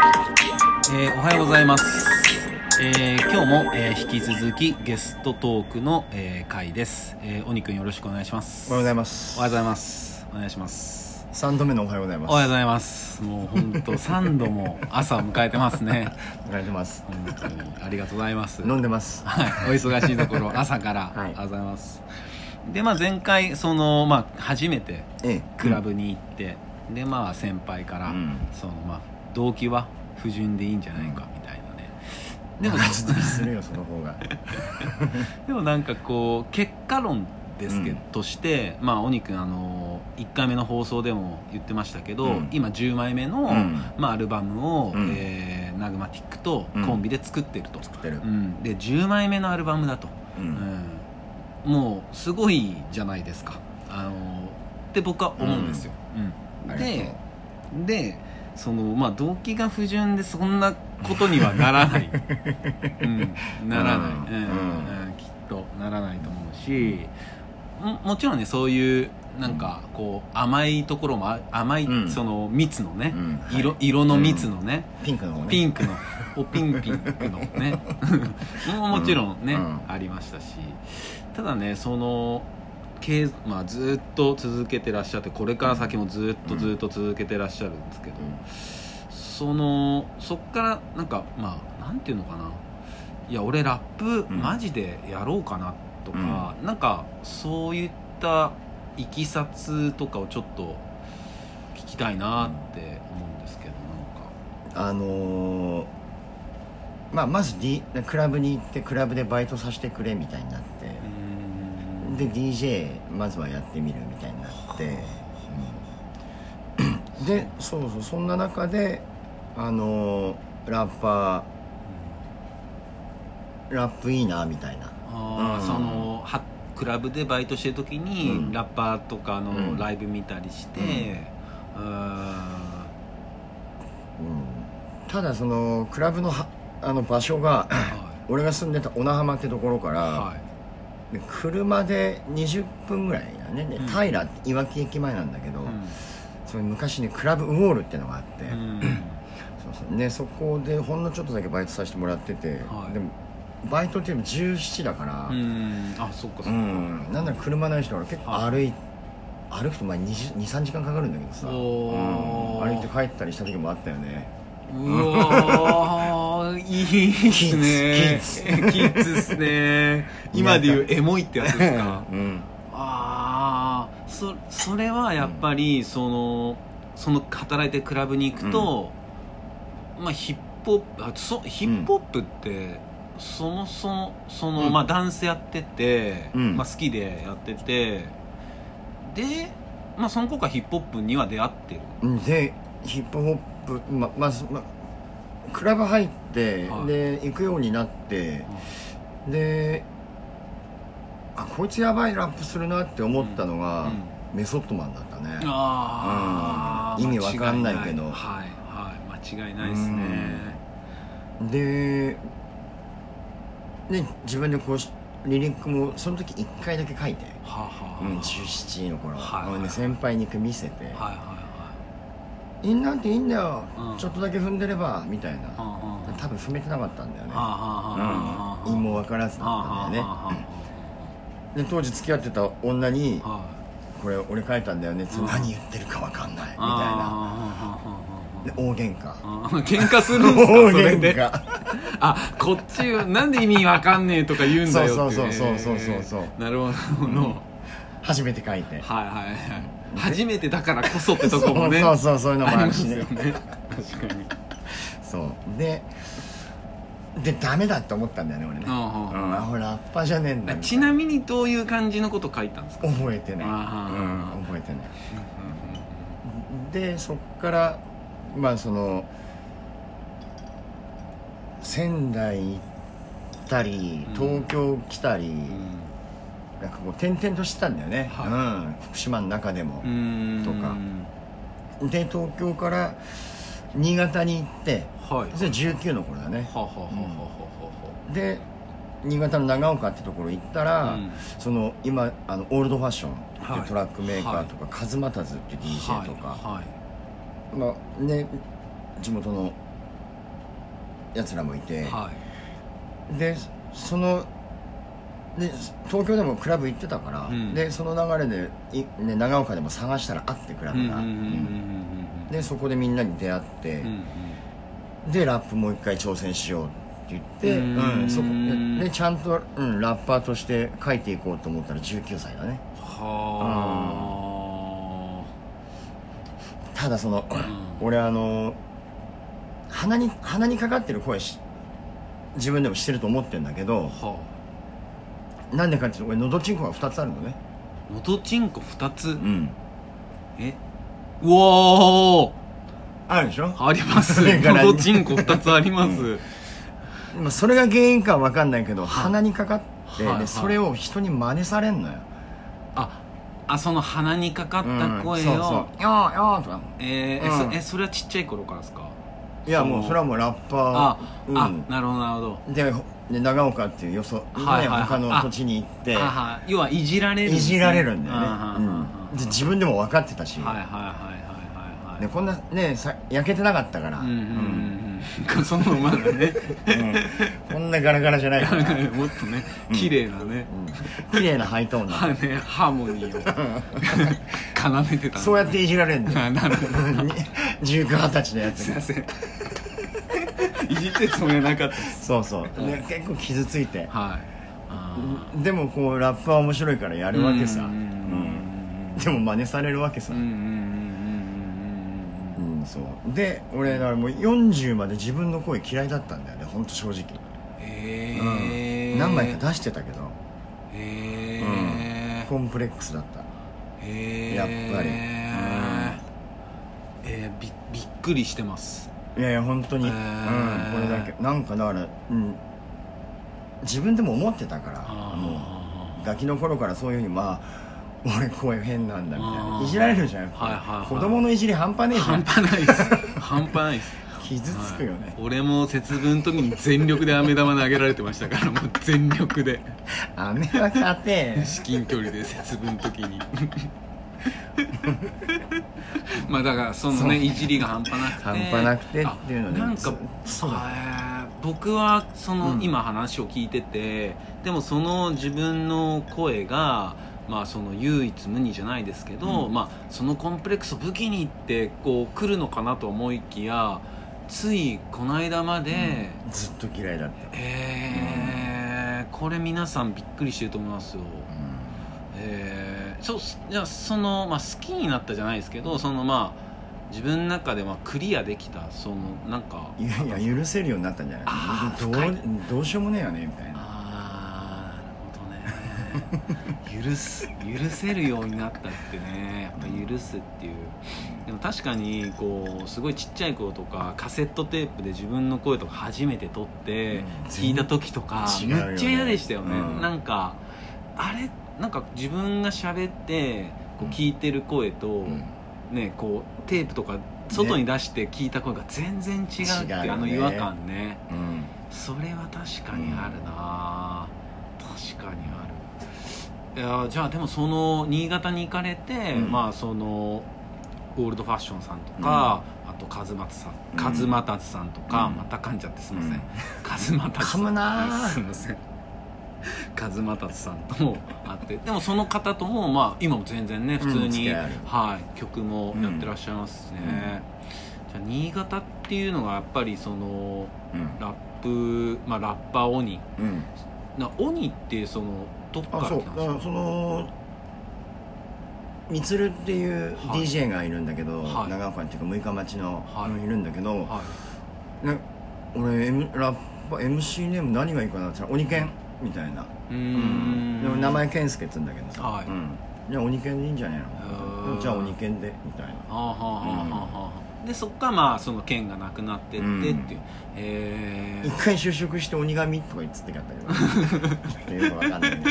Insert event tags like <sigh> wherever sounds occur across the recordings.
えーおはようございます、えー今日も、えー引き続きゲストトークの、えー回です、えー、お肉よろしくお願いします。おはようございます。おはようございます。お願いします。3度目のおはようございます。おはようございます。もう本当3度も朝を迎えてますね。おられてます。本当にありがとうございます。飲んでます。はい、お忙しいところ朝から、はい。ありがとうございます。でまあ前回そのまあ初めてええ。クラブに行って、でまあ先輩から、うん。そのまあ動機は不純でいいんじゃないかみたいなね、でもちょっとするよその方が。<laughs> でもなんかこう結果論ですけど、うん。としてまあ鬼くんあの1回目の放送でも言ってましたけど、うん。今10枚目の、うん。まあ、アルバムを、うん。えーナグマティックとうん。コンビで作ってると、作ってる。うん。で10枚目のアルバムだと、ううん。んもうすごいじゃないですか。あのって僕は思うんですよ、ででそのまあ動機が不純でそんなことにはならない、<laughs> うん、ならない、うん。うんうんきっとならないと思うしももちろんねそういうなんかこう甘いところもあ甘い、うん。その蜜のね、うん。色色の蜜のね、ピンクの方ね。ピンクのおピンピンクのね。<laughs> ももちろんね、うん。ありましたし。ただねそのけいまあ、ずっと続けてらっしゃってこれから先もずっとずっと続けてらっしゃるんですけど、そのそっからなんかまあなんていうのかな。いや俺ラップうん。マジでやろうかなとか、なんかそういったいきさつとかをちょっと聞きたいなって思うんですけどなんか。あのーまあまず、D、クラブに行ってクラブでバイトさせてくれみたいになってで DJ まずはやってみるみたいになって、うん。でそうそうそんな中であのーラッパーラップいいなみたいな。あーうんそのはクラブでバイトしてる時に、うん。ラッパーとかうのん。ライブ見たりして、ただそのクラブのはあの場所がは俺が住んでた小名浜ってところから、いはい。で車で20分ぐらいだね。でうん。平いわき駅前なんだけど、うそれ昔ねクラブウォールってのがあって、んうん。<clears throat> そうね、そこでほんのちょっとだけバイトさせてもらってて、はい。でもバイトっていうのも17だからうん。あそっかそっか、うん。なんだか車ない人だから結構はい。歩い歩くと23時間かかるんだけどさ、うん。歩いて帰ったりした時もあったよね。うわーいいっすね。キキッズっすね。今でいうエモいってやつですか？うん。ああそそれはやっぱりそのその働いてるクラブに行くと、まあヒップホップあそヒップホップって、そもそもその、うん。まあダンスやってて、うん。まあ、好きでやっててでまあその子がヒップホップには出会ってる。でヒップホップままず、ま、クラブ入って、はい。で行くようになってであこいつやばいラップするなって思ったのが、うん。メソッドマンだったね。ああ、うん。意味わかんないけど。はいはい。間違いないですね。でで自分でこうしリリックもその時1回だけ書いて、はあ、はあうん、17の頃、はいはい。先輩に見せてはいはいはい「いんなんていいんだよ、うん。ちょっとだけ踏んでれば」みたいな、はあはあ多分踏めてなかったんだよね、陰謀分からずだったんだよね。で当時付き合ってた女には「これ俺書いたんだよね」ってうん何言ってるか分かんない。みたいな。あで大喧嘩。喧嘩するんですか？大それで？<laughs> あこっちなんで意味わかんねえとか言うんだよって。そうそうそうそうそうそう。なるほどなるほど初めて書いて。はいはいはい。初めてだからこそってとこもね。<laughs> そうそうそうそういうのもあるしね。よね。確かに。そう。ででダメだって思ったんだよね俺ね。あうん。あ俺ラッパーじゃねえんだあちなみにどういう感じのこと書いたんですか？覚えてない、うん、覚えてない。でそっからまあその仙台行ったりうん。東京来たり、うんなんかこう転々としてたんだよね、はい。うん、福島の中でも。う、ん。とか。で東京から新潟に行ってはい。それ19の頃だね。ははははははで新潟の長岡ってところ行ったら、うん。その今あのオールドファッションっていトラックメーカーとか、カズマタズっていう DJ とか、はい。はい。まあね地元のやつらもいて、はい。でそので東京でもクラブ行ってたから、うん。でその流れでい、ね、長岡でも探したらあってクラブが、でそこでみんなに出会ってうん、うん。でラップもう一回挑戦しようって言って、ううんんそこででちゃんと、うん、ラッパーとして書いていこうと思ったら19歳だね。はただその、ん。俺あの鼻に鼻にかかってる声し自分でもしてると思ってるんだけどあはなんでかっていうと俺のどちんこが2つあるのね。あのどちんこ2つ？うん。え？うわー！あるでしょ？あります。<laughs> のどちんこ2つあります。まあそれが原因かは分かんないけど、鼻にかかって、はいはい。でそれを人に真似されんのよ。ああその鼻にかかった声をうんそうそう「よーよー」とか。えーえうん。そえそれはちっちゃい頃からですか？いやもうそれはもうラッパー。あ、うん。あなるほどなるほど。でで長岡っていうよそ、はいはい他の土地に行って。あはい。要はいじられるね。いじられるんだよね。あ、うんはで自分でも分かってたし、いはいはいはいはいはいはい。でこんなねさ焼けてなかったから、うんうん。うんうん。そのまだね。うん。こんなガラガラじゃないから、う <laughs> んもっとね綺麗なね、綺麗なハイトーンな。<laughs> はねハーモニーを。<laughs> 奏でてたそうやっていじられるんだよあなるほど。19、20歳のやつ。がすいません。いじってるつもりはなかったそうそう、で結構傷ついて。はい。あでもこうラップは面白いからやーるわけさ、うんうんでも真似されるわけさ、うんうんうんうんうんそう。で俺だからもう40まで自分の声嫌いだったんだよね本当正直、へうん。え何枚か出してたけど。へえコンプレックスだった。へえやっぱり。えーびびっくりしてます。いやいや本当に、へうんーこれだけ。なんかだから、うん、自分でも思ってたからもう。ガキの頃からそういうふうにまあ俺声変なんだみたいあー。ないじられるじゃんやっぱはいはいはい。子供のいじり半端ねえじゃん。半端ないです。<laughs> 半端ないです。傷つくよね、はい。俺も節分の時に全力で飴玉投げられてましたからもう全力で。飴は勝て。至近距離で節分の時に。<laughs> まあだからそのねいじりが半端なくて。半端なくてっていうのねあなんかそう。僕はその、うん。今話を聞いててでもその自分の声がまあその唯一無二じゃないですけど、うん。まあそのコンプレックスを武器にってこう来るのかなと思いきやついこの間まで、ずっと嫌いだった、えーこれ皆さんびっくりしてると思いますよ。えー、そうじゃあその、まあ、好きになったじゃないですけどそのまあ自分の中でまあクリアできたそのなんかいやいや許せるようになったんじゃない？どうどうしようもねえよねみたいな <laughs> 許す許せるようになったってねやっぱ許すっていう。でも確かにこうすごいちっちゃい頃とかカセットテープで自分の声とか初めて撮ってうん。聞いた時とか違うよね。めっちゃ嫌でしたよね、うん。なんかあれなんか自分が喋ってこう聞いてる声と、うん。ねこうテープとか外に出して聞いた声が全然違うってね。あの違和感ね。うん。それは確かにあるな、確かにあるいやじゃあでもその新潟に行かれて、うん。まあそのゴールドファッションさんとか、あとカズマツさんうん。カズマタツさんとか、うん。また噛んじゃってすいません、うん。カズマタツさん。噛むなー。すいません。カズマタツさんともあってでもその方ともまあ今も全然ね普通に、はい、曲もやってらっしゃいますしね、じゃあ新潟っていうのがやっぱりそのうん。ラップ、まあ、ラッパー鬼うんな鬼ってそのどっからあそう。来たんですか？だからそのみつるっていうはい。DJ がいるんだけど、はい。長岡っていうか六日町の、はい。いるんだけど、はい。ね、俺、M、ラッパ MC ネーム何がいいかなって言ったら鬼剣みたいな、うーん。でも名前健介っつうんだけどさ、はい。うん、じゃあ鬼剣でいいんじゃねえへー。のじゃあ鬼剣でみたいな。はあはあはあはあはあでそっからまあその剣がなくなってってっていう、うん。へ一回就職して鬼神とか言ってたけどよくわかんないね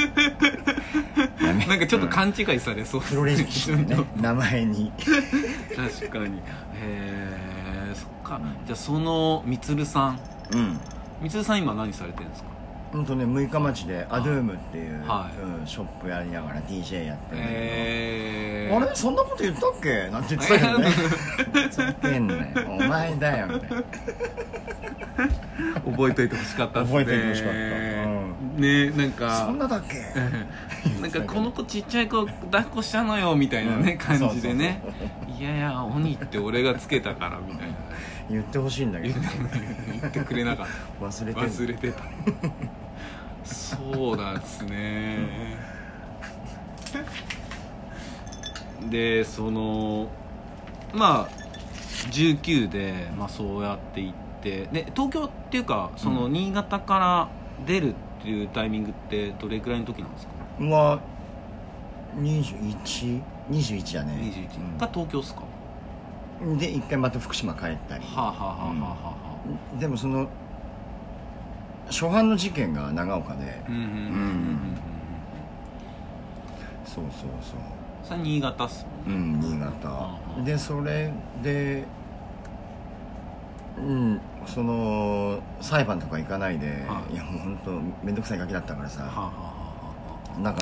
なんかちょっとうん勘違いされそう。黒歴史でね名前に。確かに。へえそっか。じゃあそのみつるさん。うん。みつるさん今何されてるんですか？ほんとね六日町でアドゥームっていう、はい。うんショップやりながら DJ やってるんだけど、えー、あれそんなこと言ったっけ？なんて言ってたけどねふざけんなよ。お前だよみたいな。覚えといてほしかったっすね。覚えといてほしかった。ねなんか。そんなだっけ？<laughs> なんかこの子ちっちゃい子抱っこしたのよみたいなね、うん。感じでね。いやいや鬼って俺がつけたからみたいな言ってほしいんだけど。言ってくれなかっ忘れてた忘れてた。そうなんですね。でそのまあ19で、まあ、そうやって行って。で東京っていうかそのうん。新潟から出るっていうタイミングってどれくらいの時なんですか？は2121 21だね21が東京っすか、うんで一回また福島帰ったり。はあ、はあはあはあはあ。でもその初犯の事件が長岡で。うんうんうんうんうんそうそうそう。それ新潟っすもんね。うん新潟。うんでそれでうんその裁判とか行かないで、はい。い、やもう本当面倒くさいガキだったからさ、はあはあはあはあ。なんか